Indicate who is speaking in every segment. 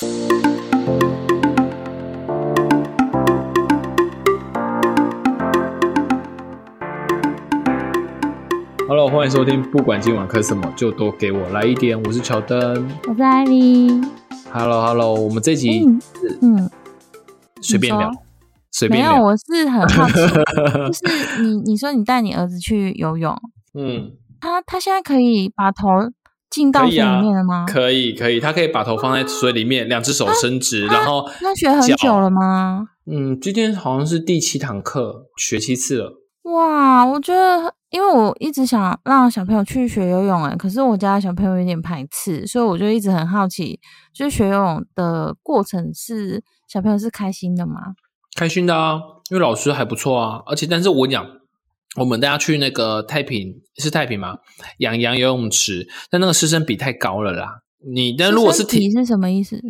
Speaker 1: Hello，欢迎收听，不管今晚看什么，就多给我来一点。我是乔登。
Speaker 2: 我是艾米。
Speaker 1: Hello，Hello，我们这集
Speaker 2: 嗯嗯，
Speaker 1: 随便聊随便聊。
Speaker 2: 我是很好奇，就是你你说你带你儿子去游泳，
Speaker 1: 嗯，
Speaker 2: 他他现在可以把头进到水里面了吗？
Speaker 1: 可以，可以，他可以把头放在水里面，两只手伸直，然后
Speaker 2: 那学很久了吗？
Speaker 1: 嗯，今天好像是第七堂课，学七次了。
Speaker 2: 哇，我觉得，因为我一直想让小朋友去学游泳，哎，可是我家小朋友有点排斥，所以我就一直很好奇，就是学游泳的过程是小朋友是开心的吗？
Speaker 1: 开心的啊，因为老师还不错啊，而且但是我讲，我们大家去那个太平是太平吗？养羊游泳池，但那个师生比太高了啦。你但如果是体
Speaker 2: 是什么意思？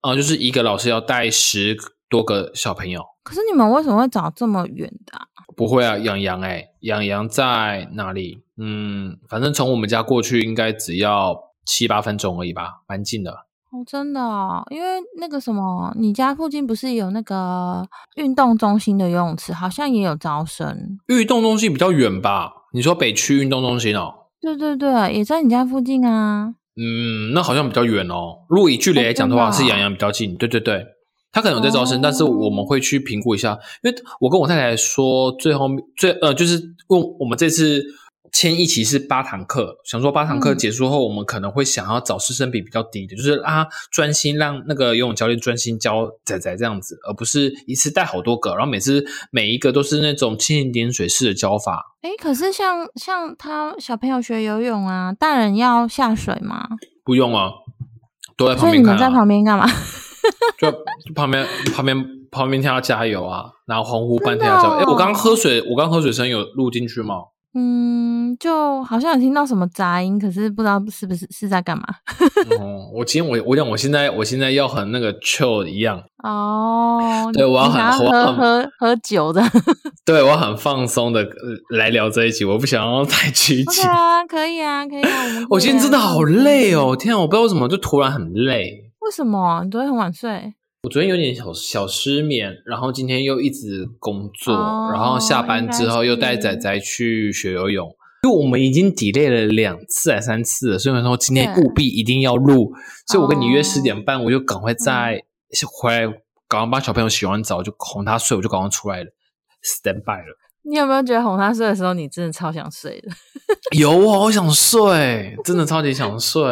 Speaker 1: 啊、就是一个老师要带十多个小朋友，
Speaker 2: 可是你们为什么会找这么远的、啊？
Speaker 1: 不会啊，养羊哎，养羊在哪里？嗯，反正从我们家过去应该只要七八分钟而已吧，蛮近的。
Speaker 2: 哦，真的哦，因为那个什么，你家附近不是有那个运动中心的游泳池，好像也有招生。
Speaker 1: 运动中心比较远吧？你说北区运动中心哦？
Speaker 2: 对对对，也在你家附近啊。
Speaker 1: 嗯，那好像比较远哦。如果以距离来讲的话，是洋洋比较近。对对对，他可能有在招生，
Speaker 2: 哦
Speaker 1: 但是我们会去评估一下。因为我跟我太太说，最后最呃，就是问我们这次签一期是八堂课，想说八堂课
Speaker 2: 嗯
Speaker 1: 结束后，我们可能会想要找师生比比较低的，就是啊，专心让那个游泳教练专心教仔仔这样子，而不是一次带好多个，然后每次每一个都是那种蜻蜓点水式的教法。
Speaker 2: 哎，可是像像他小朋友学游泳啊，大人要下水吗？
Speaker 1: 不用啊，都在旁
Speaker 2: 所以你们在。旁边干嘛？
Speaker 1: 就 就旁边旁边旁边听到加油啊，然后欢呼半天啊加油。哎、我刚
Speaker 2: 哦
Speaker 1: 喝水，我刚喝水声有录进去吗？
Speaker 2: 嗯，就好像有听到什么杂音，可是不知道是不是是在干嘛。
Speaker 1: 哦，我今天我我讲，我现在我现在要和那个 chill 一样，
Speaker 2: 哦，
Speaker 1: 对我要很
Speaker 2: 喝喝喝酒的。
Speaker 1: 对我很放松的来聊这一集，我不想要太拘谨。
Speaker 2: 啊，可以啊，可以啊。我
Speaker 1: 今天真的好累哦，天啊，我不知道为什么就突然很累。
Speaker 2: 为什么你昨天很晚睡？
Speaker 1: 我昨天有点小小失眠，然后今天又一直工作，
Speaker 2: 哦
Speaker 1: 然后下班之后又带仔仔去学游泳。因为我们已经 delay 了两次还三次了，所以说今天务必一定要录。所以我跟你约
Speaker 2: 哦
Speaker 1: 十点半，我就赶快在回来，赶快帮小朋友洗完澡，就哄他睡，我就赶快出来了，stand by 了。
Speaker 2: 你有没有觉得哄他睡的时候，你真的超想睡的？
Speaker 1: 有我好想睡，真的超级想睡。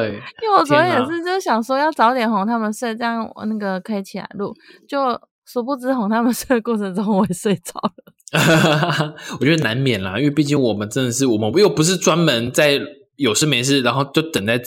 Speaker 2: 因为我昨天也是，就想说要早点哄他们睡，这样我那个可以起来录。就殊不知哄他们睡的过程中，我也睡着了。
Speaker 1: 我觉得难免啦，因为毕竟我们真的是，我们又不是专门在有事没事，然后就等待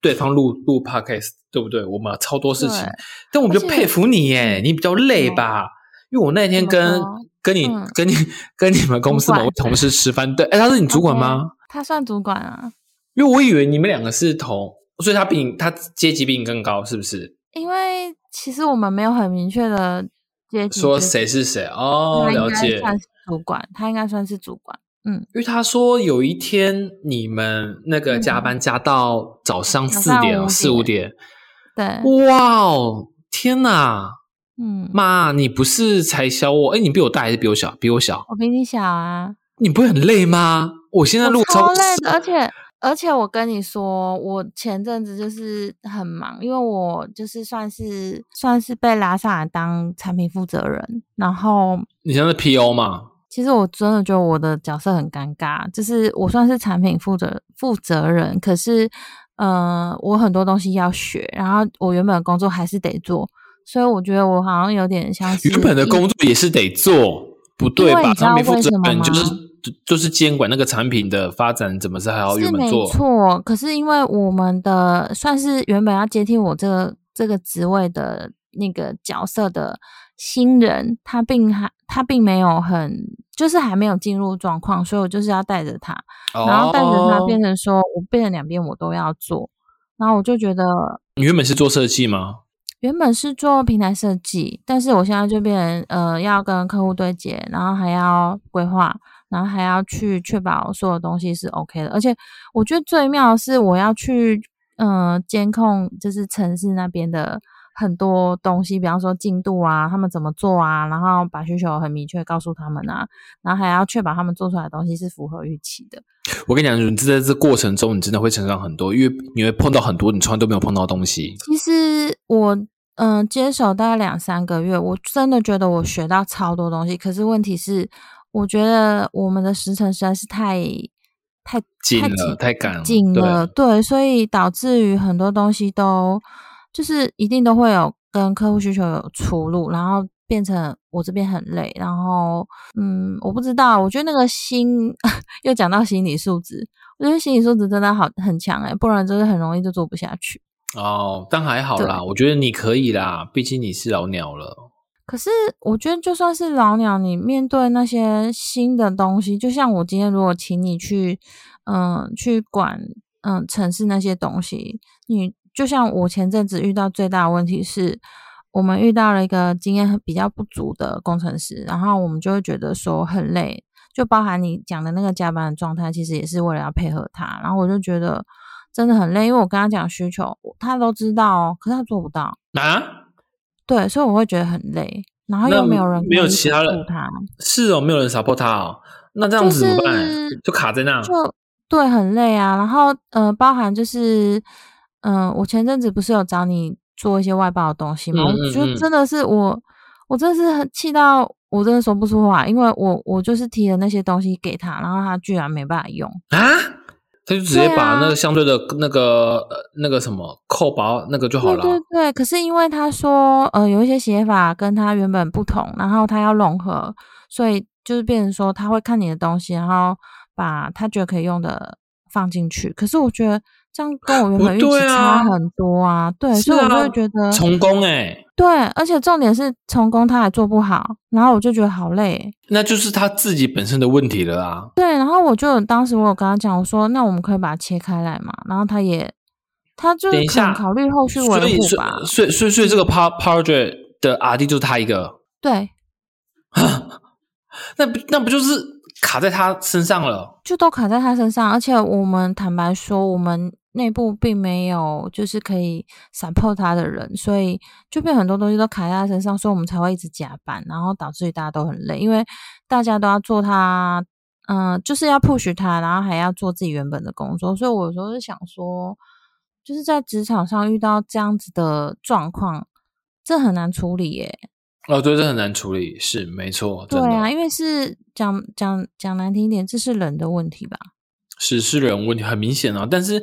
Speaker 1: 对方录录 podcast，对不对？我们超多事情，但我就
Speaker 2: 而且
Speaker 1: 佩服你耶，你比较累吧？因为我那天跟跟你
Speaker 2: 嗯
Speaker 1: 跟你跟你们公司某位同事吃饭，对，哎，他是你主管吗
Speaker 2: 他算主管啊，
Speaker 1: 因为我以为你们两个是同，所以他比你他阶级比你更高，是不是？
Speaker 2: 因为其实我们没有很明确的阶级，
Speaker 1: 说谁是谁？哦，了解。
Speaker 2: 算是主管，他应该算是主管。嗯，
Speaker 1: 因为他说有一天你们那个加班加到早上四点、四五点，
Speaker 2: 对，
Speaker 1: 哇哦，天哪！
Speaker 2: 嗯，
Speaker 1: 妈，你不是才小我？哎，你比我大还是比我小？比我小，
Speaker 2: 我比你小啊。
Speaker 1: 你不会很累吗？我现在录
Speaker 2: 我超累的，而且而且我跟你说，我前阵子就是很忙，因为我就是算是算是被拉上来当产品负责人，然后
Speaker 1: 你现在是 PO 嘛？
Speaker 2: 其实我真的觉得我的角色很尴尬，就是我算是产品负责负责人，可是呃，我很多东西要学，然后我原本的工作还是得做，所以我觉得我好像有点像是
Speaker 1: 原本的工作也是得做，不对吧？产品负责
Speaker 2: 为什么吗
Speaker 1: 人就是就就是监管那个产品的发展，怎么是还要原本做？
Speaker 2: 错，可是因为我们的算是原本要接替我这个这个职位的那个角色的新人，他并还他并没有很就是还没有进入状况，所以我就是要带着他，然后带着他
Speaker 1: 哦
Speaker 2: 变成说我变成两边我都要做，然后我就觉得
Speaker 1: 你原本是做设计吗？
Speaker 2: 原本是做平台设计，但是我现在就变成呃要跟客户对接，然后还要规划，然后还要去确保所有东西是 OK 的。而且我觉得最妙的是，我要去嗯监控，就是城市那边的很多东西，比方说进度啊，他们怎么做啊，然后把需求很明确告诉他们啊，然后还要确保他们做出来的东西是符合预期的。
Speaker 1: 我跟你讲，你在这过程中，你真的会成长很多，因为你会碰到很多你从来都没有碰到的东西。
Speaker 2: 其实我嗯接手大概两三个月，我真的觉得我学到超多东西。可是问题是，我觉得我们的时程实在是太太
Speaker 1: 紧了太赶了
Speaker 2: 紧
Speaker 1: 对
Speaker 2: 了，对，所以导致于很多东西都就是一定都会有跟客户需求有出入，然后变成我这边很累，然后嗯，我不知道，我觉得那个心 又讲到心理素质，我觉得心理素质真的好很强诶、不然就是很容易就做不下去。
Speaker 1: 哦，但还好啦，我觉得你可以啦，毕竟你是老鸟了。
Speaker 2: 可是我觉得，就算是老鸟，你面对那些新的东西，就像我今天如果请你去，嗯，去管，嗯，城市那些东西，你就像我前阵子遇到最大的问题是，我们遇到了一个经验比较不足的工程师，然后我们就会觉得说很累，就包含你讲的那个加班的状态，其实也是为了要配合他，然后我就觉得真的很累，因为我跟他讲需求，他都知道哦，可是他做不到。
Speaker 1: 啊？
Speaker 2: 对，所以我会觉得很累，然后又没有人
Speaker 1: 没有其他人
Speaker 2: 他，
Speaker 1: 是哦，没有人 support 他哦，那这样子怎么办？
Speaker 2: 就是
Speaker 1: 就卡在那。
Speaker 2: 就对，很累啊。然后呃，包含就是嗯、呃我前阵子不是有找你做一些外包的东西吗？
Speaker 1: 嗯
Speaker 2: 我觉得真的是我，我真的是很气到我真的说不出话，因为我我就是提了那些东西给他，然后他居然没办法用。
Speaker 1: 啊，他就直接把那个相对的那个呃那个什么扣薄那个就好
Speaker 2: 对
Speaker 1: 了。
Speaker 2: 对对，可是因为他说，呃，有一些写法跟他原本不同，然后他要融合，所以就是变成说他会看你的东西，然后把他觉得可以用的放进去。可是我觉得这样跟我原
Speaker 1: 不
Speaker 2: 本预期
Speaker 1: 对啊
Speaker 2: 差很多啊，对，
Speaker 1: 是
Speaker 2: 所以我就
Speaker 1: 啊
Speaker 2: 会觉得，
Speaker 1: 成功哎，
Speaker 2: 对，而且重点是成功他还做不好，然后我就觉得好累。
Speaker 1: 那就是他自己本身的问题了啊。
Speaker 2: 对，然后我就当时我有跟他讲，我说那我们可以把它切开来嘛，然后他也。他就是可
Speaker 1: 等一下
Speaker 2: 能考虑后续
Speaker 1: 所以所
Speaker 2: 维护吧，
Speaker 1: 以所以所以所以这个 Power Project 的 RD 就是他一个，
Speaker 2: 对，
Speaker 1: 那不那不就是卡在他身上了？
Speaker 2: 就都卡在他身上，而且我们坦白说，我们内部并没有就是可以 support 他的人，所以就被很多东西都卡在他身上，所以我们才会一直加班，然后导致于大家都很累，因为大家都要做他，嗯、就是要 push 他，然后还要做自己原本的工作，所以我有时候是想说，就是在职场上遇到这样子的状况，这很难处理耶。
Speaker 1: 哦，对，这很难处理，是没错，
Speaker 2: 对啊，因为是讲讲讲难听一点，这是人的问题吧。
Speaker 1: 是是人问题，很明显啊。但是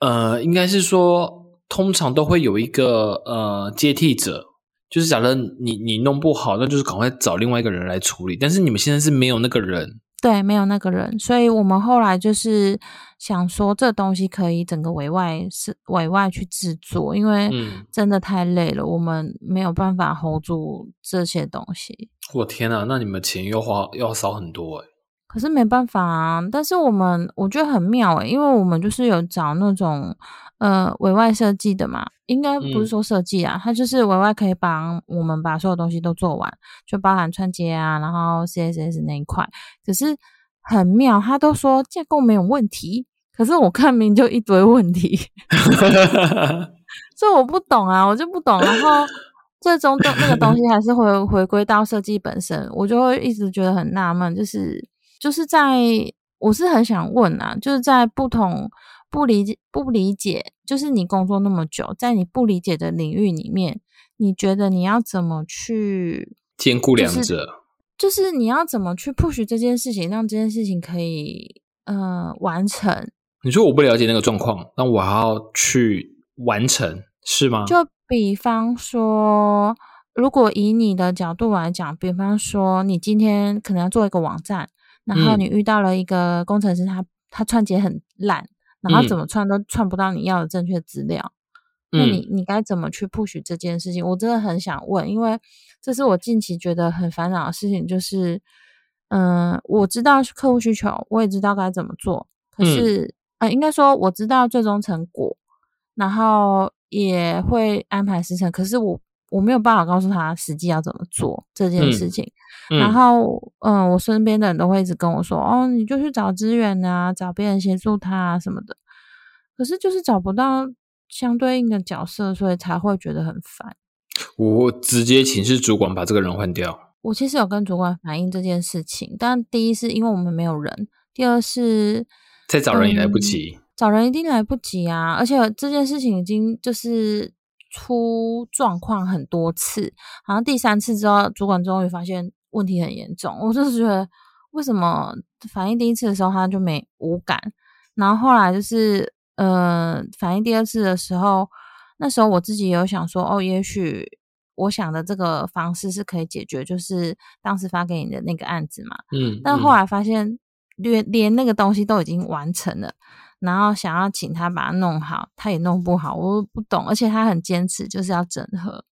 Speaker 1: 呃，应该是说，通常都会有一个呃接替者，就是假如你你弄不好，那就是赶快找另外一个人来处理。但是你们现在是没有那个人，
Speaker 2: 对，没有那个人，所以我们后来就是想说，这东西可以整个委外是委外去制作，因为
Speaker 1: 嗯。
Speaker 2: 真的太累了，我们没有办法 hold 住这些东西。
Speaker 1: 我天啊，那你们钱又花要少很多哎、
Speaker 2: 可是没办法啊，但是我们我觉得很妙诶、因为我们就是有找那种呃委外设计的嘛，应该不是
Speaker 1: 嗯
Speaker 2: 说设计啊，它就是委外可以帮我们把所有东西都做完，就包含串接啊，然后 CSS 那一块。可是很妙，他都说架构没有问题，可是我看明就一堆问题，所以我不懂啊，我就不懂，然后。最终的那个东西还是回回归到设计本身，我就会一直觉得很纳闷，就是就是在我是很想问啊，就是在不同不理解不理解，就是你工作那么久，在你不理解的领域里面，你觉得你要怎么去，
Speaker 1: 兼顾两
Speaker 2: 就是
Speaker 1: 者。
Speaker 2: 就是你要怎么去 push 这件事情，让这件事情可以呃完成？
Speaker 1: 你说我不了解那个状况，那我还要去完成，是吗？
Speaker 2: 就比方说，如果以你的角度来讲，比方说你今天可能要做一个网站，然后
Speaker 1: 嗯。
Speaker 2: 你遇到了一个工程师他，他串接很烂，然后
Speaker 1: 嗯。
Speaker 2: 怎么串都串不到你要的正确资料，那
Speaker 1: 嗯。
Speaker 2: 你你该怎么去 push 这件事情？我真的很想问，因为这是我近期觉得很烦恼的事情，就是，嗯、我知道客户需求，我也知道该怎么做，可
Speaker 1: 嗯。
Speaker 2: 是，呃，应该说我知道最终成果，然后也会安排时程，可是我我没有办法告诉他实际要怎么做这件事
Speaker 1: 嗯
Speaker 2: 情。
Speaker 1: 嗯
Speaker 2: 然后，嗯，我身边的人都会一直跟我说，哦，你就去找资源啊，找别人协助他啊什么的。可是就是找不到相对应的角色，所以才会觉得很烦。
Speaker 1: 我直接请示主管把这个人换掉。
Speaker 2: 我其实有跟主管反映这件事情，但第一是因为我们没有人，第二是
Speaker 1: 再找人也来不及，
Speaker 2: 找人一定来不及啊！而且这件事情已经就是出状况很多次，好像第三次之后，主管终于发现问题很严重。我就是觉得，为什么反映第一次的时候他就没无感，然后后来就是呃反映第二次的时候，那时候我自己有想说，哦，也许。我想的这个方式是可以解决，就是当时发给你的那个案子嘛。
Speaker 1: 嗯，
Speaker 2: 但后来发现连连那个东西都已经完成了，然后想要请他把它弄好，他也弄不好，我不懂，而且他很坚持就是要整合。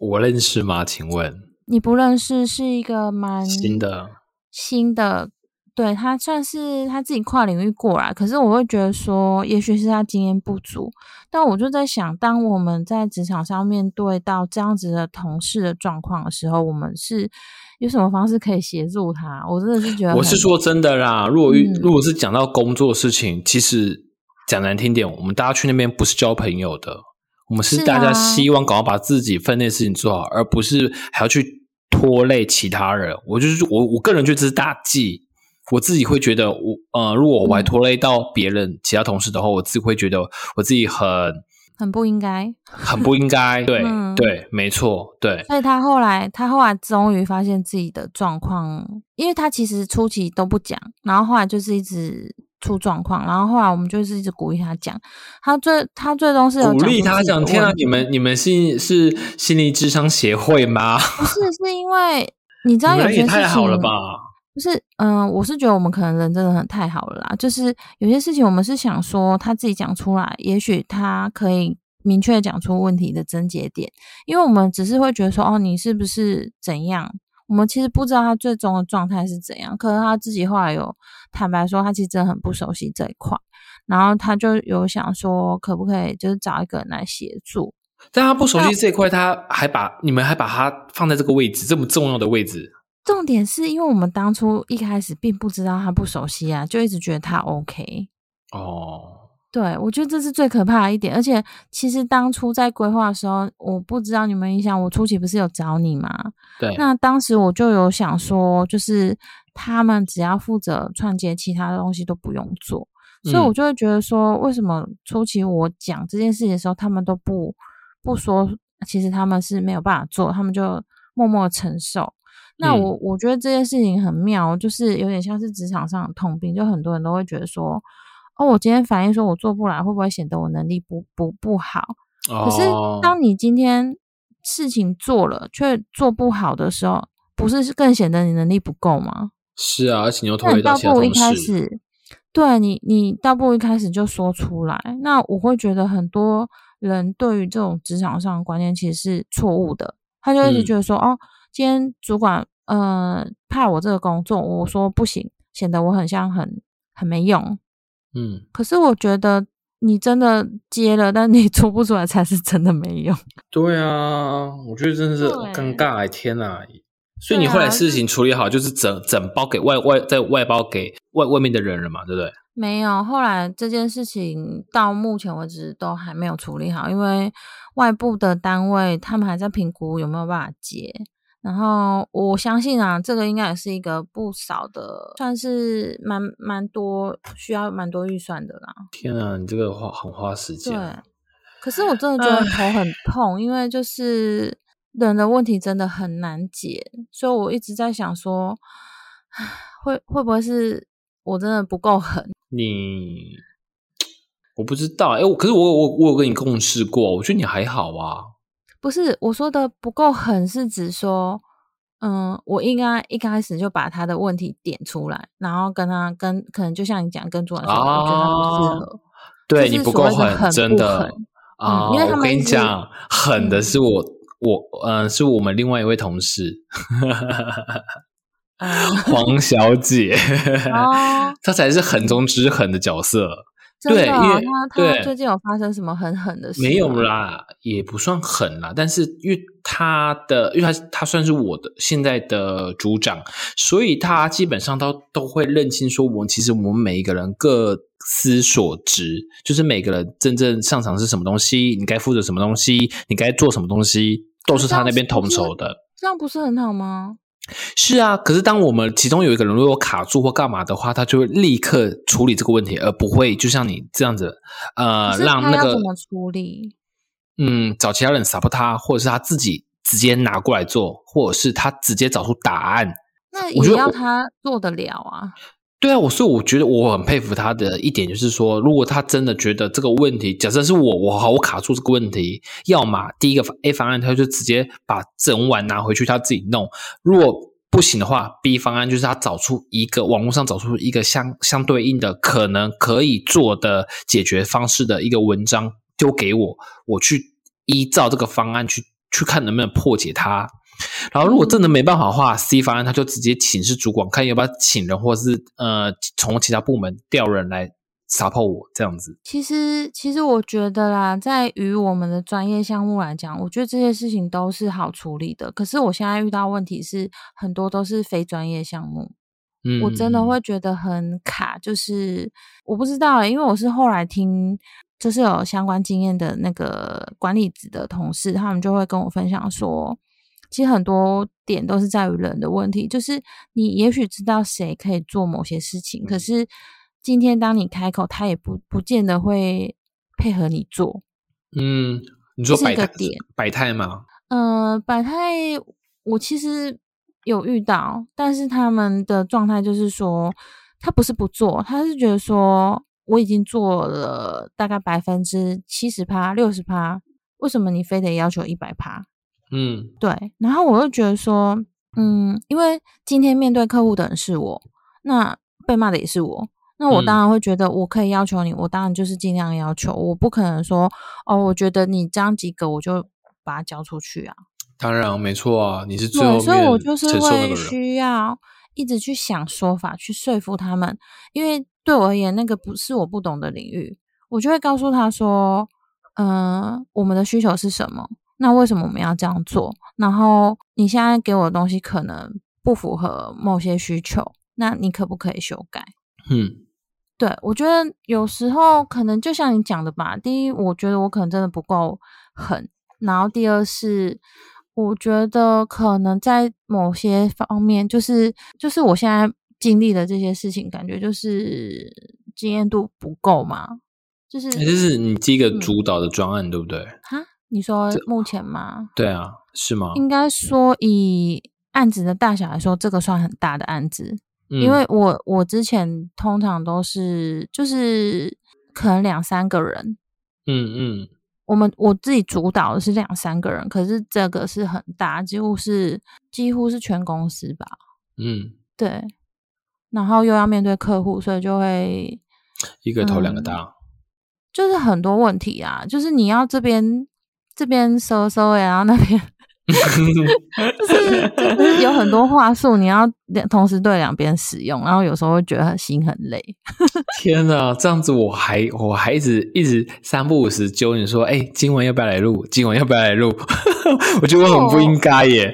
Speaker 1: 我认识吗？请问
Speaker 2: 你不认识，是一个蛮
Speaker 1: 新的
Speaker 2: 新的。对他算是他自己跨领域过来，可是我会觉得说，也许是他经验不足。但我就在想，当我们在职场上面对到这样子的同事的状况的时候，我们是有什么方式可以协助他？我真的是觉得，
Speaker 1: 我是说真的啦。如果如果是讲到工作事情，其实讲难听点，我们大家去那边不是交朋友的，我们是大家希望赶快把自己分内事情做好，而不是还要去拖累其他人。我就是我，我个人觉得这是大忌。我自己会觉得，我呃，如果我还拖累到别人、其他同事的话，我自己会觉得我自己很
Speaker 2: 很不应该，
Speaker 1: 很不应该。对对，没错，对。
Speaker 2: 所以他后来，他后来终于发现自己的状况，因为他其实初期都不讲，然后后来就是一直出状况，然后后来我们就是一直鼓励他讲。他最他最终是有
Speaker 1: 鼓励他讲。天啊，你们你们是是心理智商协会吗？
Speaker 2: 不是，是因为你知道有些事情
Speaker 1: 太好了吧。
Speaker 2: 就是，嗯，我是觉得我们可能人真的很太好了啦。就是有些事情，我们是想说他自己讲出来，也许他可以明确讲出问题的症结点。因为我们只是会觉得说，哦，你是不是怎样？我们其实不知道他最终的状态是怎样。可是他自己后来有坦白说，他其实真的很不熟悉这一块，然后他就有想说，可不可以就是找一个人来协助？
Speaker 1: 但他不熟悉这一块，他还把你们还把他放在这个位置，这么重要的位置。
Speaker 2: 重点是因为我们当初一开始并不知道他不熟悉啊，就一直觉得他 OK
Speaker 1: 哦。
Speaker 2: 对，我觉得这是最可怕的一点。而且其实当初在规划的时候，我不知道你们印象，我初期不是有找你吗？
Speaker 1: 对。
Speaker 2: 那当时我就有想说，就是他们只要负责串接，其他的东西都不用做。所以我就会觉得说，为什么初期我讲这件事情的时候，他们都不不说，其实他们是没有办法做，他们就默默承受。那我我觉得这件事情很妙，就是有点像是职场上的通病，就很多人都会觉得说，哦，我今天反映说我做不来，会不会显得我能力不不不好？可是当你今天事情做了却做不好的时候，不是更显得你能力不够吗？
Speaker 1: 是啊，而且你又拖累到
Speaker 2: 倒不如一开始，对你你倒不如一开始就说出来。那我会觉得很多人对于这种职场上的观念其实是错误的，他就一直觉得说，哦。今天主管呃派我这个工作，我说不行，显得我很像很很没用。
Speaker 1: 嗯，
Speaker 2: 可是我觉得你真的接了，但你 做不出来才是真的没用。
Speaker 1: 对啊，我觉得真的是尴尬哎，天哪！所以你后来事情处理好，就是整整包给外外在外包给外外面的人了嘛，对不对？
Speaker 2: 没有，后来这件事情到目前为止都还没有处理好，因为外部的单位他们还在评估有没有办法接。然后我相信啊，这个应该也是一个不少的，算是蛮蛮多需要蛮多预算的啦。
Speaker 1: 天啊，你这个花很花时间。
Speaker 2: 对，可是我真的觉得头很痛，因为就是人的问题真的很难解，所以我一直在想说，会会不会是我真的不够狠？
Speaker 1: 你我不知道，哎，我可是我我我有跟你共事过，我觉得你还好啊。
Speaker 2: 不是我说的不够狠，是指说，嗯，我应该一开始就把他的问题点出来，然后跟他跟可能就像你讲，跟主管说，我觉得他不适合。
Speaker 1: 对你不够狠，真的
Speaker 2: 啊！因为
Speaker 1: 我跟你讲，狠的是我，我嗯，是我们另外一位同事，黄小姐，她才是狠中之狠的角色。
Speaker 2: 真的哦、
Speaker 1: 对因为
Speaker 2: 他最近有发生什么很狠的事？
Speaker 1: 没有。啦，也不算狠啦，但是因为他的，因为他他算是我的现在的组长，所以他基本上都都会认清说，我们其实我们每一个人各司所职，就是每个人真正上场是什么东西，你该负责什么东西，你该做什么东西，都是他那边统筹的。
Speaker 2: 这样不是很好吗？
Speaker 1: 是啊，可是当我们其中有一个人如果卡住或干嘛的话，他就会立刻处理这个问题，而不会就像你这样子，呃，让那个
Speaker 2: 怎么处理？
Speaker 1: 嗯，找其他人 support 他，或者是他自己直接拿过来做，或者是他直接找出答案。
Speaker 2: 那也要他做得了啊。
Speaker 1: 对啊，我所以我觉得我很佩服他的一点就是说，如果他真的觉得这个问题，假设是我，我好，我卡住这个问题，要么第一个 A 方案，他就直接把整碗拿回去，他自己弄；如果不行的话，B 方案就是他找出一个网络上找出一个相相对应的可能可以做的解决方式的一个文章丢给我，我去依照这个方案去去看能不能破解它。然后，如果真的没办法的话，C 方案他就直接请示主管，看要不要请人，或者是呃从其他部门调人来 support 我这样子。
Speaker 2: 其实，其实我觉得啦，在于我们的专业项目来讲，我觉得这些事情都是好处理的。可是我现在遇到问题是，很多都是非专业项目，
Speaker 1: 嗯，
Speaker 2: 我真的会觉得很卡。就是我不知道、欸，因为我是后来听，就是有相关经验的那个管理职的同事，他们就会跟我分享说，其实很多点都是在于人的问题，就是你也许知道谁可以做某些事情，可是今天当你开口，他也不不见得会配合你做。
Speaker 1: 嗯，你说
Speaker 2: 这个点
Speaker 1: 百态吗？
Speaker 2: 呃，百态我其实有遇到，但是他们的状态就是说，他不是不做，他是觉得说我已经做了大概百分之七十趴、六十趴，为什么你非得要求一百趴？
Speaker 1: 嗯
Speaker 2: 对，然后我又觉得说，嗯，因为今天面对客户的人是我，那被骂的也是我，那我当然会觉得我可以要求你，我当然就是尽量要求，我不可能说，哦，我觉得你这样及格，我就把它交出去啊。
Speaker 1: 当然没错啊，你是最
Speaker 2: 对，
Speaker 1: 后
Speaker 2: 所以我就是会。需要一直去想说法，去说服他们，因为对我而言，那个不是我不懂的领域，我就会告诉他说，嗯、我们的需求是什么？那为什么我们要这样做？然后你现在给我的东西可能不符合某些需求，那你可不可以修改？
Speaker 1: 嗯
Speaker 2: 对，我觉得有时候可能就像你讲的吧。第一，我觉得我可能真的不够狠，然后第二是，我觉得可能在某些方面，就是就是我现在经历的这些事情，感觉就是经验度不够嘛。就是
Speaker 1: 欸这是你第一个
Speaker 2: 嗯
Speaker 1: 主导的专案，对不对？
Speaker 2: 哈，你说目前吗？
Speaker 1: 对啊，是吗？
Speaker 2: 应该说以案子的大小来说，这个算很大的案子。
Speaker 1: 嗯
Speaker 2: 因为我我之前通常都是就是可能两三个人，
Speaker 1: 嗯嗯
Speaker 2: 我们我自己主导的是两三个人，可是这个是很大，几乎是几乎是全公司吧，
Speaker 1: 嗯，
Speaker 2: 对，然后又要面对客户，所以就会
Speaker 1: 一个头两个
Speaker 2: 嗯
Speaker 1: 大。
Speaker 2: 就是很多问题啊，就是你要这边这边收收欸然后那边 就是就是有很多话术，你要同时对两边使用，然后有时候会觉得心很累。
Speaker 1: 天哪，这样子我还我还一直一直三不五时揪你说，哎、今晚要不要来录？今晚要不要来录？我觉得我很不应该耶。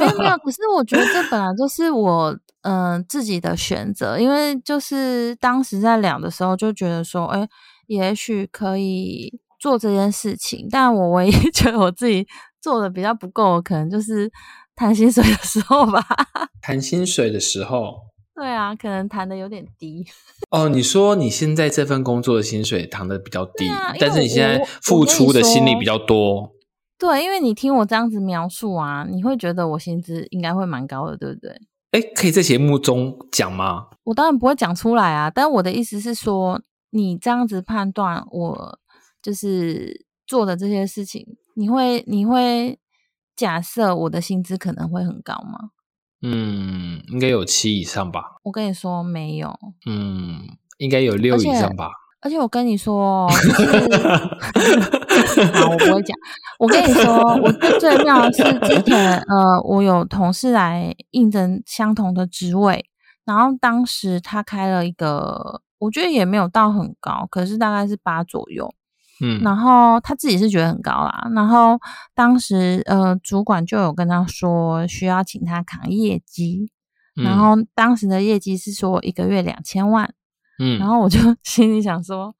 Speaker 2: 没有没有，可是我觉得这本来就是我嗯、呃自己的选择，因为就是当时在聊的时候就觉得说，哎、也许可以做这件事情，但我唯一觉得我自己做的比较不够，可能就是谈薪水的时候吧。
Speaker 1: 谈薪水的时候，
Speaker 2: 对啊，可能谈的有点低。
Speaker 1: 哦，你说你现在这份工作的薪水谈的比较低，
Speaker 2: 啊
Speaker 1: 但是你现在付出的心力比较多。
Speaker 2: 对，因为你听我这样子描述啊，你会觉得我薪资应该会蛮高的，对不对？
Speaker 1: 哎，可以在节目中讲吗？
Speaker 2: 我当然不会讲出来啊，但我的意思是说，你这样子判断我就是做的这些事情，你会你会假设我的薪资可能会很高吗？
Speaker 1: 嗯，应该有七以上吧。
Speaker 2: 我跟你说没有，
Speaker 1: 嗯，应该有六以上吧。
Speaker 2: 而且我跟你说哦，就是 好，我不会讲。我跟你说，我最最妙的是之前呃，我有同事来应征相同的职位，然后当时他开了一个我觉得也没有到很高，可是大概是八左右。
Speaker 1: 嗯，
Speaker 2: 然后他自己是觉得很高啦，然后当时呃主管就有跟他说需要请他扛业绩，然
Speaker 1: 嗯
Speaker 2: 后当时的业绩是说一个月两千万，
Speaker 1: 嗯，
Speaker 2: 然后我就 心里想说，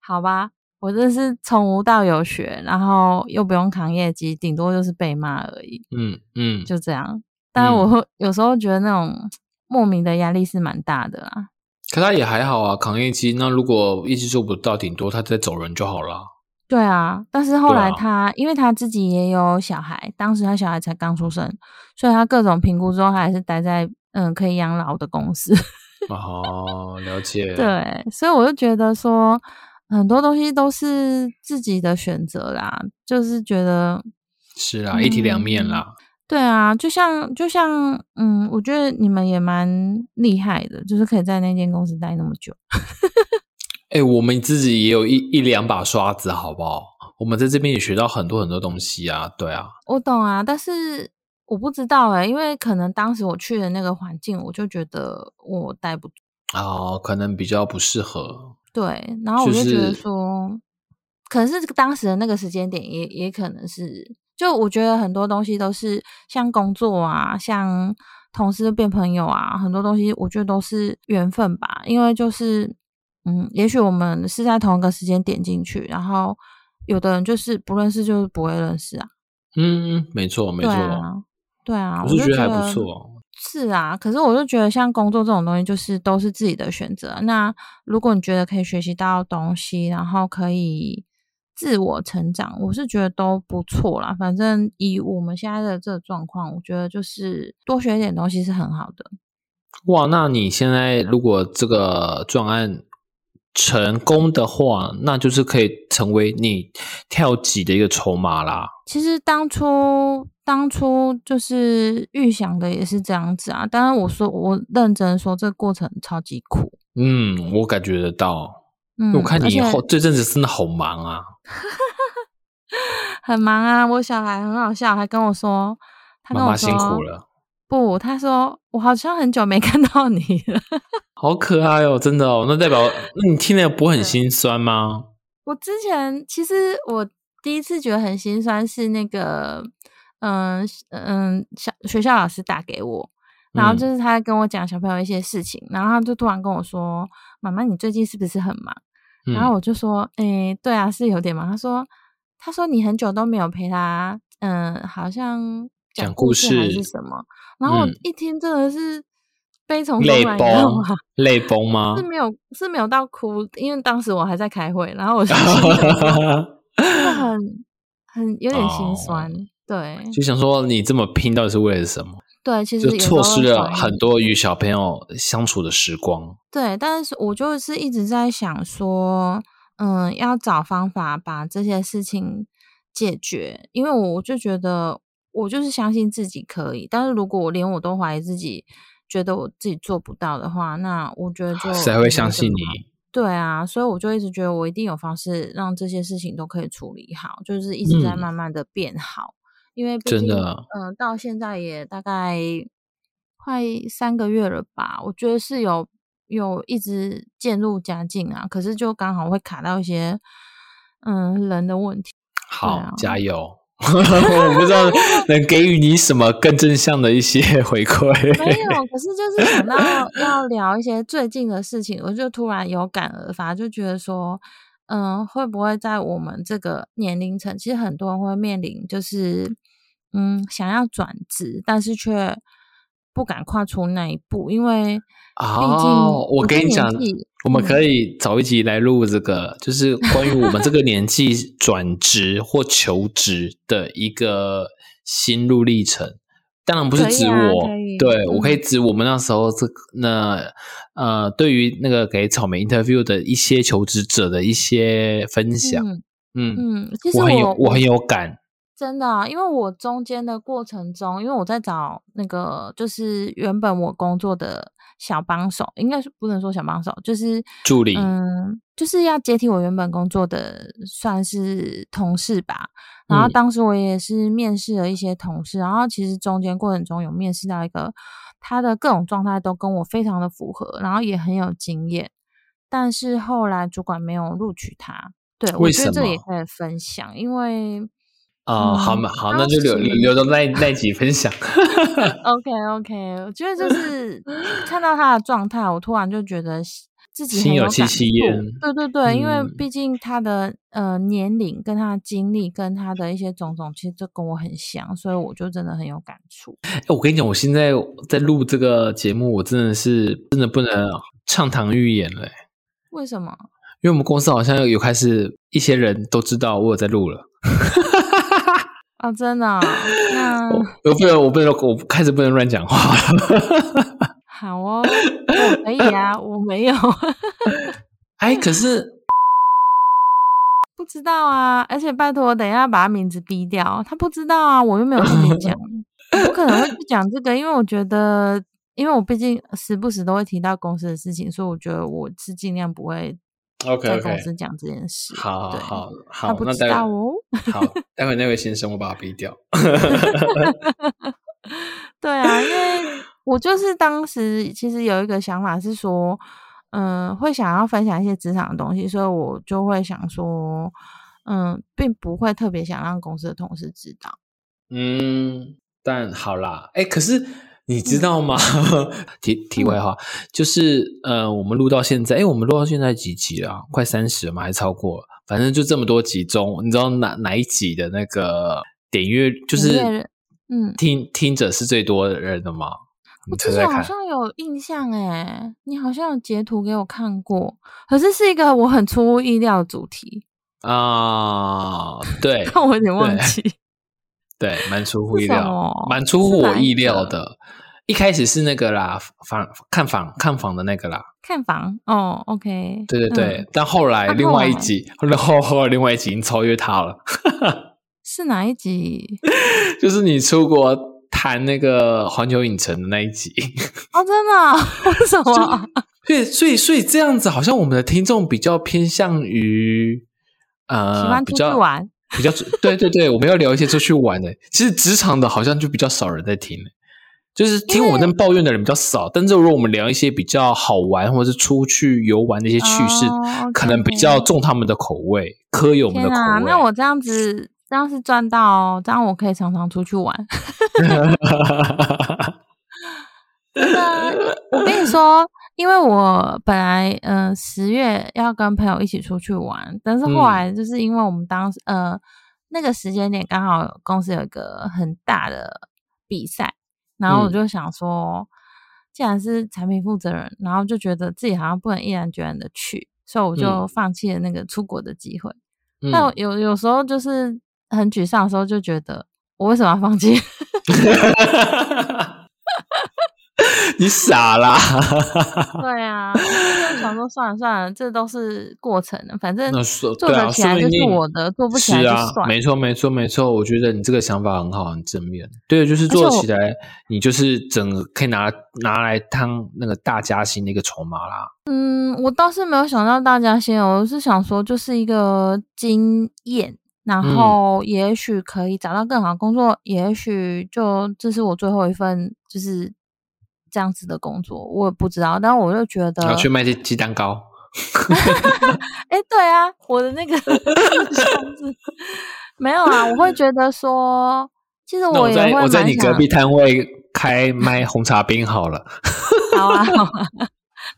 Speaker 2: 好吧，我这是从无到有学，然后又不用扛业绩，顶多就是被骂而已，
Speaker 1: 嗯嗯，
Speaker 2: 就这样。但是我会 有时候觉得那种 莫名的压力是蛮大的啦。
Speaker 1: 可他也还好啊，扛业绩。那如果业绩做不到，顶多他再走人就好了。
Speaker 2: 对啊，但是后来他、因为他自己也有小孩，当时他小孩才刚出生，所以他各种评估之后，他还是待在嗯可以养老的公司。
Speaker 1: 哦，了解。
Speaker 2: 对，所以我就觉得说很多东西都是自己的选择啦，就是觉得
Speaker 1: 是啊，一体两面
Speaker 2: 嗯
Speaker 1: 啦。
Speaker 2: 对啊，就像就像嗯，我觉得你们也蛮厉害的，就是可以在那间公司待那么久。
Speaker 1: 哎、我们自己也有一一两把刷子，好不好？我们在这边也学到很多很多东西啊。对啊，
Speaker 2: 我懂啊，但是我不知道哎、因为可能当时我去的那个环境，我就觉得我待不住。
Speaker 1: 哦，可能比较不适合。
Speaker 2: 对，然后我
Speaker 1: 就
Speaker 2: 就觉得
Speaker 1: 是
Speaker 2: 说，可能是这个当时的那个时间点也，也可能是，就我觉得很多东西都是像工作啊，像同事变朋友啊，很多东西我觉得都是缘分吧。因为就是，嗯，也许我们是在同一个时间点进去，然后有的人就是不认识，就是不会认识啊。
Speaker 1: 嗯，没错，没错。
Speaker 2: 对啊，对啊，
Speaker 1: 我
Speaker 2: 就是
Speaker 1: 觉得还不错。
Speaker 2: 是啊，可是我就觉得像工作这种东西，就是都是自己的选择。那如果你觉得可以学习到东西，然后可以自我成长，我是觉得都不错啦。反正以我们现在的这个状况，我觉得就是多学一点东西是很好的。
Speaker 1: 哇，那你现在如果这个专案成功的话，那就是可以成为你跳级的一个筹码啦。
Speaker 2: 其实当初当初就是预想的也是这样子啊，当然我说我认真说，这个过程超级苦。
Speaker 1: 嗯，我感觉得到。
Speaker 2: 嗯，
Speaker 1: 我看你
Speaker 2: 以
Speaker 1: 后这阵子真的好忙啊。
Speaker 2: 很忙啊，我小孩很好笑，还跟我说，他跟我说
Speaker 1: 妈妈辛苦了，
Speaker 2: 不，他说我好像很久没 看到你了。
Speaker 1: 好可爱哦，真的哦。那代表，那你听了不会很心酸吗？
Speaker 2: 我之前其实我第一次觉得很心酸是那个，嗯嗯，小学校老师打给我，然后
Speaker 1: 嗯
Speaker 2: 就是他跟我讲小朋友一些事情，然后他就突然跟我说：“妈妈，你最近是不是很忙？”
Speaker 1: 嗯
Speaker 2: 然后我就说：“诶、对啊，是有点忙。”他说：“他说你很久都没有陪他，嗯，好像
Speaker 1: 讲故
Speaker 2: 故事还是什么。”然后我
Speaker 1: 嗯
Speaker 2: 一听真的是悲从中
Speaker 1: 泪崩
Speaker 2: 吗？，
Speaker 1: 泪崩吗
Speaker 2: 是？没有是没有到哭，因为当时我还在开会，然后我就 很很有点心
Speaker 1: 哦
Speaker 2: 酸。对
Speaker 1: 就想说你这么拼到底是为了什么？
Speaker 2: 对，其实
Speaker 1: 就错失了很多与小朋友相处的时光。
Speaker 2: 对，但是我就是一直在想说，嗯，要找方法把这些事情解决，因为我就觉得我就是相信自己可以，但是如果我连我都怀疑自己，觉得我自己做不到的话，那我觉得就
Speaker 1: 谁会相信你？
Speaker 2: 对啊，所以我就一直觉得我一定有方式让这些事情都可以处理好，就是一直在
Speaker 1: 嗯
Speaker 2: 慢慢的变好。因为，
Speaker 1: 真的
Speaker 2: 嗯、到现在也大概快三个月了吧，我觉得是有有一直渐入佳境啊，可是就刚好会卡到一些嗯人的问题。
Speaker 1: 好，
Speaker 2: 啊
Speaker 1: 加油！我不知道能给予你什么更正向的一些 回馈。
Speaker 2: 没有，可是就是想到 要聊一些最近的事情，我就突然有感而发，就觉得说，嗯，会不会在我们这个年龄层，其实很多人会面临就是，嗯，想要转职，但是却不敢跨出那一步，因为毕竟
Speaker 1: 哦，我跟你讲，我们
Speaker 2: 嗯
Speaker 1: 可以找一集来录这个，就是关于我们这个年纪转职或求职的一个心路历程。当然不是指我，对我可以
Speaker 2: 嗯。
Speaker 1: 指我们那时候这那呃，对于那个给草莓 interview 的一些求职者的一些分享，
Speaker 2: 嗯
Speaker 1: 嗯，
Speaker 2: 嗯，其实
Speaker 1: 我很有
Speaker 2: 我
Speaker 1: 我很有感，
Speaker 2: 真的啊，因为我中间的过程中，因为我在找那个就是原本我工作的小帮手，应该是不能说小帮手，就是
Speaker 1: 助理。
Speaker 2: 嗯，就是要接替我原本工作的算是同事吧。然后
Speaker 1: 嗯
Speaker 2: 当时我也是面试了一些同事，然后其实中间过程中有面试到一个他的各种状态都跟我非常的符合，然后也很有经验。但是后来主管没有录取他。对，我觉得这也可以分享，因为
Speaker 1: 哦，
Speaker 2: 嗯
Speaker 1: 好嘛，好，那就留留留到那那一集分享。
Speaker 2: OK OK，我觉得就是看到他的状态，我突然就觉得自己
Speaker 1: 心有
Speaker 2: 感触对对对，因为
Speaker 1: 嗯
Speaker 2: 毕竟他的呃年龄、跟他的经历、跟他的一些种种，其实都跟我很像，所以我就真的很有感触。
Speaker 1: 哎，我跟你讲，我现在在录这个节目，我真的是真的不能畅谈预言了，
Speaker 2: 为什么？
Speaker 1: 因为我们公司好像有开始一些人都知道我有在录了。
Speaker 2: 啊，真的哦、那
Speaker 1: 我我不能，我不能，我开始不能乱讲话了。
Speaker 2: 好哦，我可以啊，我没有
Speaker 1: 哎，可是
Speaker 2: 不知道啊，而且拜托，我等一下把他名字逼掉，他不知道啊，我又没有跟你讲，我不可能会去讲这个，因为我觉得，因为我毕竟时不时都会提到公司的事情，所以我觉得我是尽量不会在公司讲这件事。对
Speaker 1: 好好好
Speaker 2: 他
Speaker 1: 好，
Speaker 2: 不知道哦。
Speaker 1: 好，待会那位先生我把他逼掉。
Speaker 2: 对啊，因为我就是当时其实有一个想法是说，嗯，会想要分享一些职场的东西，所以我就会想说，嗯，并不会特别想让公司的同事知道。
Speaker 1: 嗯，但好啦，哎，可是你知
Speaker 2: 嗯
Speaker 1: 道吗？题题外话，就是呃，我们录到现在，哎，我们录到现在几集了啊？快三十了吗？还超过了？反正就这么多集中，你知道哪哪一集的那个点阅就是
Speaker 2: 嗯
Speaker 1: 听听者是最多的人的吗？你
Speaker 2: 我之前好。像有印象哎，你好像有截图给我看过，可是是一个我很出乎意料的主题，
Speaker 1: 啊，对
Speaker 2: 但我有点忘记。
Speaker 1: 对，蛮出乎意料
Speaker 2: 么，
Speaker 1: 蛮出乎我意料的。一开始是那个啦，房看房看房的那个啦，
Speaker 2: 看房哦，OK，
Speaker 1: 对对对。
Speaker 2: 嗯
Speaker 1: 但后来另外一集，然后后来另外一集已经超越他了，
Speaker 2: 是哪一集？
Speaker 1: 就是你出国谈那个环球影城的那一集。
Speaker 2: 哦，真的啊？为什么？
Speaker 1: 所以所以所以这样子，好像我们的听众比较偏向于呃，
Speaker 2: 喜欢出去
Speaker 1: 比较
Speaker 2: 玩？
Speaker 1: 比较对对对，我们要聊一些出去玩的。其实职场的好像就比较少人在听，就是听我们那抱怨的人比较少。但是如果我们聊一些比较好玩或者是出去游玩的一些趣事，
Speaker 2: 哦
Speaker 1: 可能比较重他们的口味，科有我们的口味。
Speaker 2: 那我这样子，这样是赚到哦，这样我可以常常出去玩。真的啊，我跟你说，因为我本来嗯十、月要跟朋友一起出去玩，但是后
Speaker 1: 嗯
Speaker 2: 来就是因为我们当时、呃那个时间点刚好公司有一个很大的比赛，然后我
Speaker 1: 嗯
Speaker 2: 就想说，既然是产品负责人，然后就觉得自己好像不能毅然决然的去，所以我就
Speaker 1: 嗯
Speaker 2: 放弃了那个出国的机会。
Speaker 1: 嗯
Speaker 2: 但我有有时候就是很沮丧的时候，就觉得我为什么要放弃？
Speaker 1: 你傻啦！
Speaker 2: 对啊，就想说算了算了，这都是过程，反正做得起来就是我的，做不起来就
Speaker 1: 是啊，
Speaker 2: 算。
Speaker 1: 没错，没错，没错。我觉得你这个想法很好，很正面。对，就是做起来，你就是整个可以拿拿来当那个大家薪的一个筹码啦。
Speaker 2: 嗯，我倒是没有想到大家薪，我是想说就是一个经验，然
Speaker 1: 嗯
Speaker 2: 后也许可以找到更好的工作，也许就这是我最后一份就是这样子的工作，我也不知道。但我就觉得，
Speaker 1: 去卖鸡鸡蛋糕，
Speaker 2: 哎，对啊，我的那个 箱子没有啊，我会觉得说，其实
Speaker 1: 我
Speaker 2: 也会
Speaker 1: 在你隔壁摊位开卖红茶冰好了。
Speaker 2: 好啊，好啊，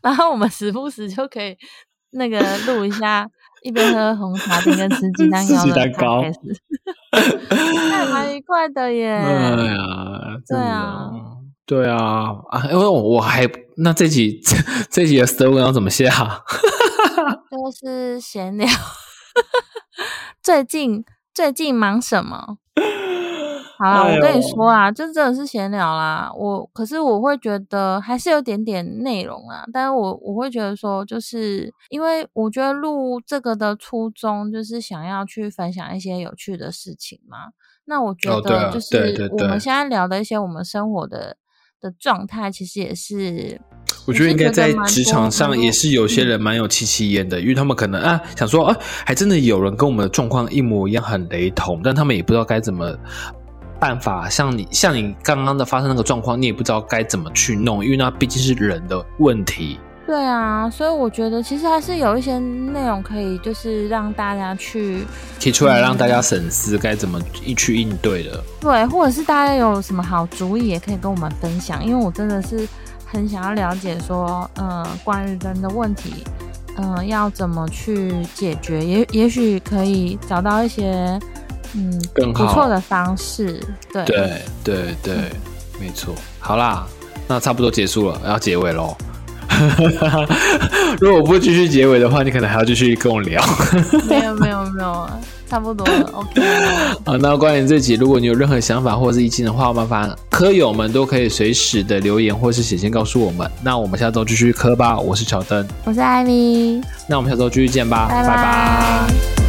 Speaker 2: 然后我们时不时就可以那个录一下，一边喝红茶一边吃鸡蛋糕的
Speaker 1: 吃鸡蛋糕
Speaker 2: 那也蛮愉快的耶。
Speaker 1: 哎呀，
Speaker 2: 对啊，
Speaker 1: 对啊啊！因为我我还那这集这这集的 slogan 要怎么下？
Speaker 2: 就是闲聊。最近最近忙什么？好啦，
Speaker 1: 哎
Speaker 2: 我跟你说啊，这真的是闲聊啦。我可是我会觉得还是有点点内容啊，但是我我会觉得说，就是因为我觉得录这个的初衷就是想要去分享一些有趣的事情嘛。那我觉得就是
Speaker 1: 对对对
Speaker 2: 我们现在聊的一些我们生活的的状态，其实也是
Speaker 1: 我觉得应该在职场上也是有些人蛮有戚戚焉的，因为他们可能啊想说啊，还真的有人跟我们的状况一模一样，很雷同，但他们也不知道该怎么办法。像你像你刚刚的发生那个状况，你也不知道该怎么去弄，因为那毕竟是人的问题。
Speaker 2: 对啊，所以我觉得其实还是有一些内容可以，就是让大家去
Speaker 1: 提出来，让大家审思该怎么去应对的。
Speaker 2: 对，或者是大家有什么好主意，也可以跟我们分享，因为我真的是很想要了解说，嗯，关于人的问题，嗯，要怎么去解决，也也许可以找到一些嗯
Speaker 1: 更
Speaker 2: 不错的方式。对
Speaker 1: 对对对，没错。好啦，那差不多结束了，要结尾喽。如果不继续结尾的话，你可能还要继续跟我聊。
Speaker 2: 没有没有没有，差不多了。OK。
Speaker 1: 好，那关于这集，如果你有任何想法或者是意见的话，麻烦科友们都可以随时的留言或是写信告诉我们。那我们下周继续科吧。我是乔登，
Speaker 2: 我是艾米。
Speaker 1: 那我们下周继续见吧，
Speaker 2: 拜拜。